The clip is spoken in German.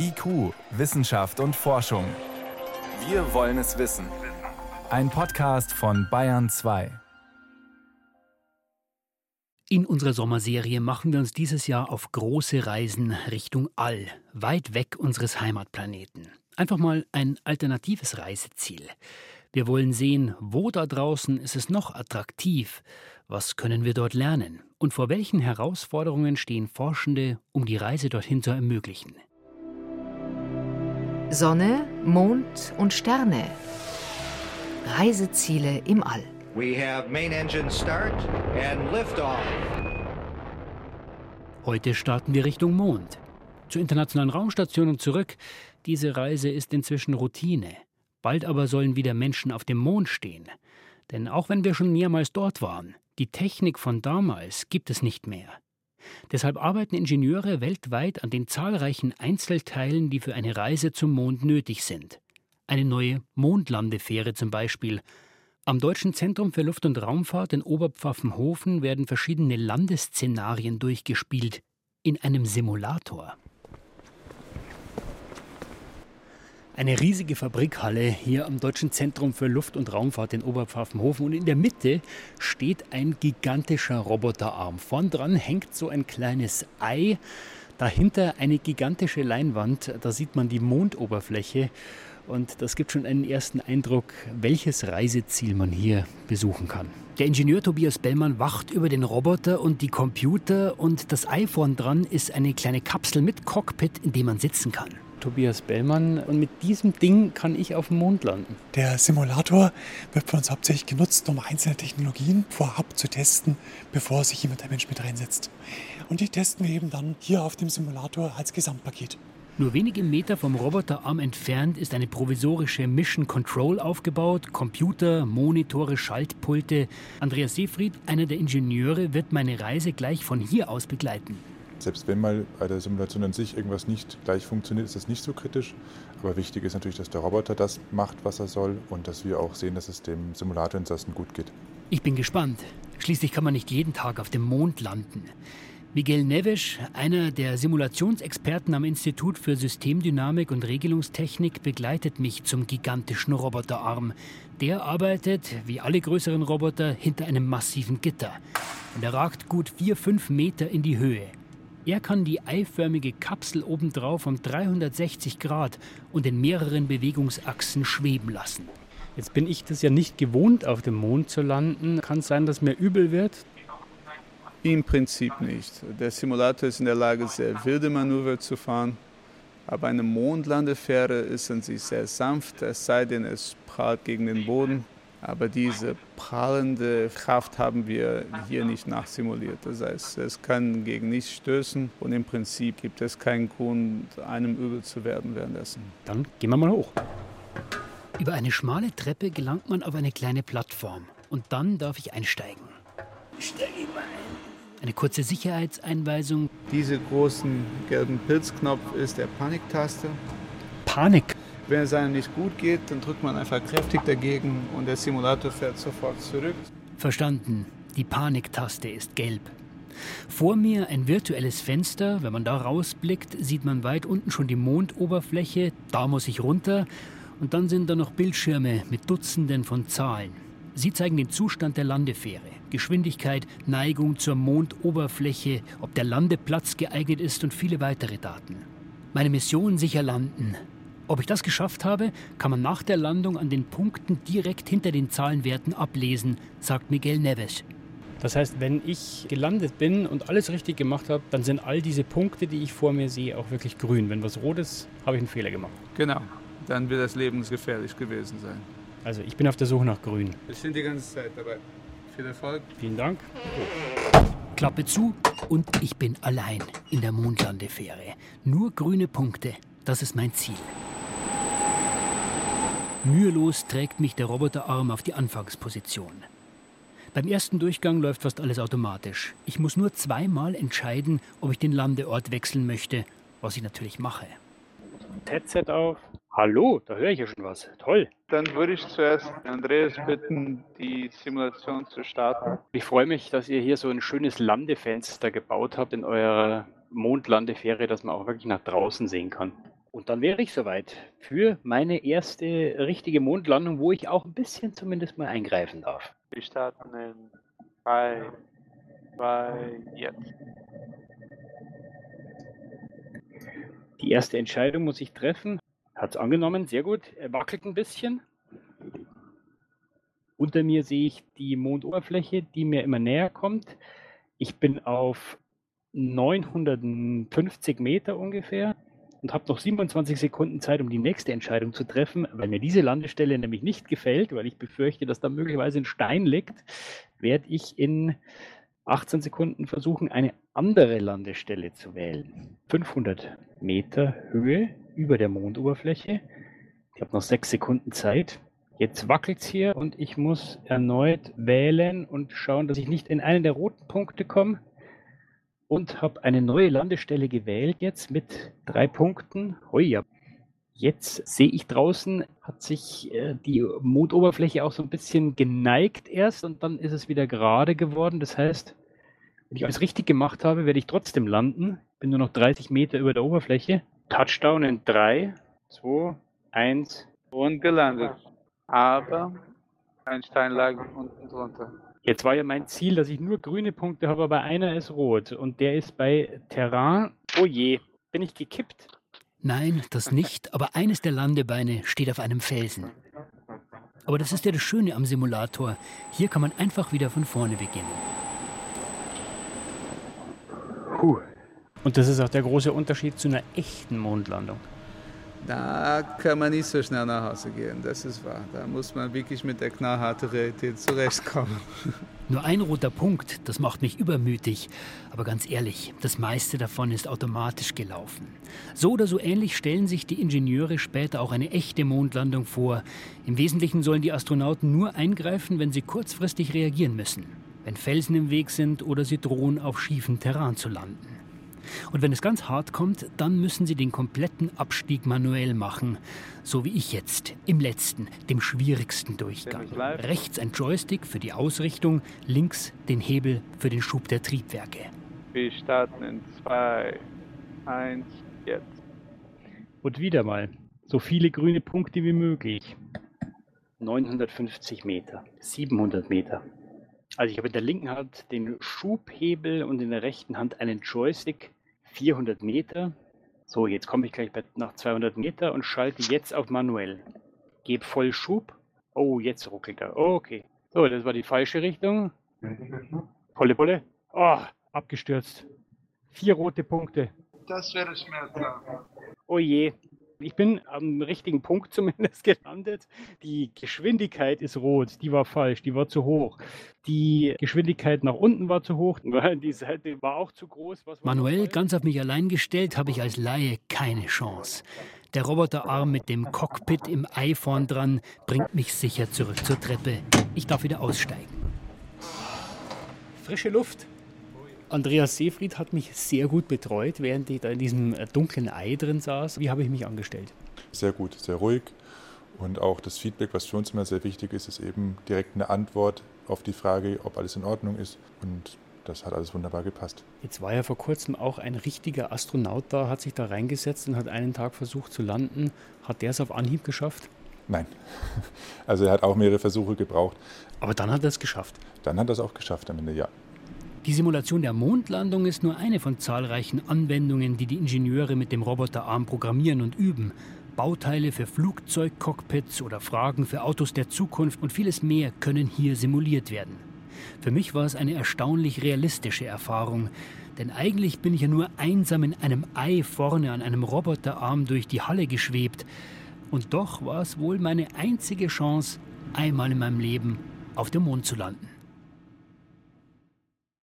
IQ, Wissenschaft und Forschung. Wir wollen es wissen. Ein Podcast von Bayern 2. In unserer Sommerserie machen wir uns dieses Jahr auf große Reisen Richtung All, weit weg unseres Heimatplaneten. Einfach mal ein alternatives Reiseziel. Wir wollen sehen, wo da draußen ist es noch attraktiv, was können wir dort lernen und vor welchen Herausforderungen stehen Forschende, um die Reise dorthin zu ermöglichen. Sonne, Mond und Sterne. Reiseziele im All. We have main engine start and liftoff. Heute starten wir Richtung Mond. Zur Internationalen Raumstation und zurück. Diese Reise ist inzwischen Routine. Bald aber sollen wieder Menschen auf dem Mond stehen. Denn auch wenn wir schon mehrmals dort waren, die Technik von damals gibt es nicht mehr. Deshalb arbeiten Ingenieure weltweit an den zahlreichen Einzelteilen, die für eine Reise zum Mond nötig sind. Eine neue Mondlandefähre zum Beispiel. Am Deutschen Zentrum für Luft- und Raumfahrt in Oberpfaffenhofen werden verschiedene Landeszenarien durchgespielt in einem Simulator. Eine riesige Fabrikhalle hier am Deutschen Zentrum für Luft- und Raumfahrt in Oberpfaffenhofen. Und in der Mitte steht ein gigantischer Roboterarm. Vorn dran hängt so ein kleines Ei. Dahinter eine gigantische Leinwand. Da sieht man die Mondoberfläche. Und das gibt schon einen ersten Eindruck, welches Reiseziel man hier besuchen kann. Der Ingenieur Tobias Bellmann wacht über den Roboter und die Computer und das vorn dran ist eine kleine Kapsel mit Cockpit, in dem man sitzen kann. Tobias Bellmann. Und mit diesem Ding kann ich auf dem Mond landen. Der Simulator wird von uns hauptsächlich genutzt, um einzelne Technologien vorab zu testen, bevor sich jemand ein Mensch mit reinsetzt. Und die testen wir eben dann hier auf dem Simulator als Gesamtpaket. Nur wenige Meter vom Roboterarm entfernt ist eine provisorische Mission Control aufgebaut. Computer, Monitore, Schaltpulte. Andreas Seefried, einer der Ingenieure, wird meine Reise gleich von hier aus begleiten. Selbst wenn mal bei der Simulation an sich irgendwas nicht gleich funktioniert, ist das nicht so kritisch. Aber wichtig ist natürlich, dass der Roboter das macht, was er soll und dass wir auch sehen, dass es dem Simulatorinsassen gut geht. Ich bin gespannt. Schließlich kann man nicht jeden Tag auf dem Mond landen. Miguel Neves, einer der Simulationsexperten am Institut für Systemdynamik und Regelungstechnik, begleitet mich zum gigantischen Roboterarm. Der arbeitet, wie alle größeren Roboter, hinter einem massiven Gitter. Und er ragt gut vier, fünf Meter in die Höhe. Er kann die eiförmige Kapsel obendrauf um 360 Grad und in mehreren Bewegungsachsen schweben lassen. Jetzt bin ich das ja nicht gewohnt, auf dem Mond zu landen. Kann es sein, dass mir übel wird? Im Prinzip nicht. Der Simulator ist in der Lage, sehr wilde Manöver zu fahren. Aber eine Mondlandefähre ist an sich sehr sanft, es sei denn, es prallt gegen den Boden. Aber diese prallende Kraft haben wir hier nicht nachsimuliert. Das heißt, es kann gegen nichts stößen und im Prinzip gibt es keinen Grund, einem übel zu werden währenddessen. Dann gehen wir mal hoch. Über eine schmale Treppe gelangt man auf eine kleine Plattform und dann darf ich einsteigen. Ich steige mal ein. Eine kurze Sicherheitseinweisung. Diese großen gelben Pilzknopf ist der Paniktaste. Panik? Wenn es einem nicht gut geht, dann drückt man einfach kräftig dagegen und der Simulator fährt sofort zurück. Verstanden. Die Paniktaste ist gelb. Vor mir ein virtuelles Fenster. Wenn man da rausblickt, sieht man weit unten schon die Mondoberfläche. Da muss ich runter. Und dann sind da noch Bildschirme mit Dutzenden von Zahlen. Sie zeigen den Zustand der Landefähre, Geschwindigkeit, Neigung zur Mondoberfläche, ob der Landeplatz geeignet ist und viele weitere Daten. Meine Mission sicher landen. Ob ich das geschafft habe, kann man nach der Landung an den Punkten direkt hinter den Zahlenwerten ablesen, sagt Miguel Neves. Das heißt, wenn ich gelandet bin und alles richtig gemacht habe, dann sind all diese Punkte, die ich vor mir sehe, auch wirklich grün. Wenn was rot ist, habe ich einen Fehler gemacht. Genau, dann wird das lebensgefährlich gewesen sein. Also ich bin auf der Suche nach grün. Wir sind die ganze Zeit dabei. Viel Erfolg. Vielen Dank. Klappe zu und ich bin allein in der Mondlandefähre. Nur grüne Punkte, das ist mein Ziel. Mühelos trägt mich der Roboterarm auf die Anfangsposition. Beim ersten Durchgang läuft fast alles automatisch. Ich muss nur zweimal entscheiden, ob ich den Landeort wechseln möchte, was ich natürlich mache. Headset auf. Hallo, da höre ich ja schon was. Toll. Dann würde ich zuerst Andreas bitten, die Simulation zu starten. Ich freue mich, dass ihr hier so ein schönes Landefenster gebaut habt in eurer Mondlandefähre, dass man auch wirklich nach draußen sehen kann. Und dann wäre ich soweit für meine erste richtige Mondlandung, wo ich auch ein bisschen zumindest mal eingreifen darf. Wir starten in 3, 2, jetzt. Die erste Entscheidung muss ich treffen. Hat es angenommen, sehr gut. Er wackelt ein bisschen. Unter mir sehe ich die Mondoberfläche, die mir immer näher kommt. Ich bin auf 950 Meter ungefähr und habe noch 27 Sekunden Zeit, um die nächste Entscheidung zu treffen. Weil mir diese Landestelle nämlich nicht gefällt, weil ich befürchte, dass da möglicherweise ein Stein liegt, werde ich in 18 Sekunden versuchen, eine andere Landestelle zu wählen. 500 Meter Höhe über der Mondoberfläche. Ich habe noch sechs Sekunden Zeit. Jetzt wackelt es hier und ich muss erneut wählen und schauen, dass ich nicht in einen der roten Punkte komme. Und habe eine neue Landestelle gewählt jetzt mit drei Punkten. Ja. Jetzt sehe ich draußen, hat sich äh, die Mondoberfläche auch so ein bisschen geneigt erst und dann ist es wieder gerade geworden. Das heißt, wenn ich alles richtig gemacht habe, werde ich trotzdem landen. Bin nur noch 30 Meter über der Oberfläche. Touchdown in 3, 2, 1. Und gelandet. Aber ein Stein lag unten drunter. Jetzt war ja mein Ziel, dass ich nur grüne Punkte habe, aber einer ist rot und der ist bei Terrain. Oh je, bin ich gekippt? Nein, das nicht, aber eines der Landebeine steht auf einem Felsen. Aber das ist ja das Schöne am Simulator. Hier kann man einfach wieder von vorne beginnen. Puh. Und das ist auch der große Unterschied zu einer echten Mondlandung. Da kann man nicht so schnell nach Hause gehen, das ist wahr. Da muss man wirklich mit der knallharten Realität zurechtkommen. Nur ein roter Punkt, das macht mich übermütig. Aber ganz ehrlich, das meiste davon ist automatisch gelaufen. So oder so ähnlich stellen sich die Ingenieure später auch eine echte Mondlandung vor. Im Wesentlichen sollen die Astronauten nur eingreifen, wenn sie kurzfristig reagieren müssen. Wenn Felsen im Weg sind oder sie drohen, auf schiefen Terrain zu landen. Und wenn es ganz hart kommt, dann müssen sie den kompletten Abstieg manuell machen. So wie ich jetzt, im letzten, dem schwierigsten Durchgang. Rechts ein Joystick für die Ausrichtung, links den Hebel für den Schub der Triebwerke. Wir starten in 2, 1, jetzt. Und wieder mal, so viele grüne Punkte wie möglich. 950 Meter, 700 Meter. Also ich habe in der linken Hand den Schubhebel und in der rechten Hand einen Joystick 400 Meter. So, jetzt komme ich gleich nach 200 Meter und schalte jetzt auf manuell. Gebe voll Schub. Oh, jetzt ruckelt er. Oh, okay. So, das war die falsche Richtung. Volle Bulle. Oh, abgestürzt. Vier rote Punkte. Das wäre schmerzhaft. Oh je. Ich bin am richtigen Punkt zumindest gelandet. Die Geschwindigkeit ist rot, die war falsch, die war zu hoch. Die Geschwindigkeit nach unten war zu hoch, die Seite war auch zu groß. Manuell, ganz auf mich allein gestellt, habe ich als Laie keine Chance. Der Roboterarm mit dem Cockpit im Ei vorn dran bringt mich sicher zurück zur Treppe. Ich darf wieder aussteigen. Frische Luft. Andreas Seefried hat mich sehr gut betreut, während ich da in diesem äh, dunklen Ei drin saß. Wie habe ich mich angestellt? Sehr gut, sehr ruhig. Und auch das Feedback, was für uns immer sehr wichtig ist, ist eben direkt eine Antwort auf die Frage, ob alles in Ordnung ist. Und das hat alles wunderbar gepasst. Jetzt war ja vor kurzem auch ein richtiger Astronaut da, hat sich da reingesetzt und hat einen Tag versucht zu landen. Hat der es auf Anhieb geschafft? Nein. Also er hat auch mehrere Versuche gebraucht. Aber dann hat er es geschafft. Dann hat er es auch geschafft am Ende, ja. Die Simulation der Mondlandung ist nur eine von zahlreichen Anwendungen, die die Ingenieure mit dem Roboterarm programmieren und üben. Bauteile für Flugzeugcockpits oder Fragen für Autos der Zukunft und vieles mehr können hier simuliert werden. Für mich war es eine erstaunlich realistische Erfahrung, denn eigentlich bin ich ja nur einsam in einem Ei vorne an einem Roboterarm durch die Halle geschwebt. Und doch war es wohl meine einzige Chance, einmal in meinem Leben auf dem Mond zu landen.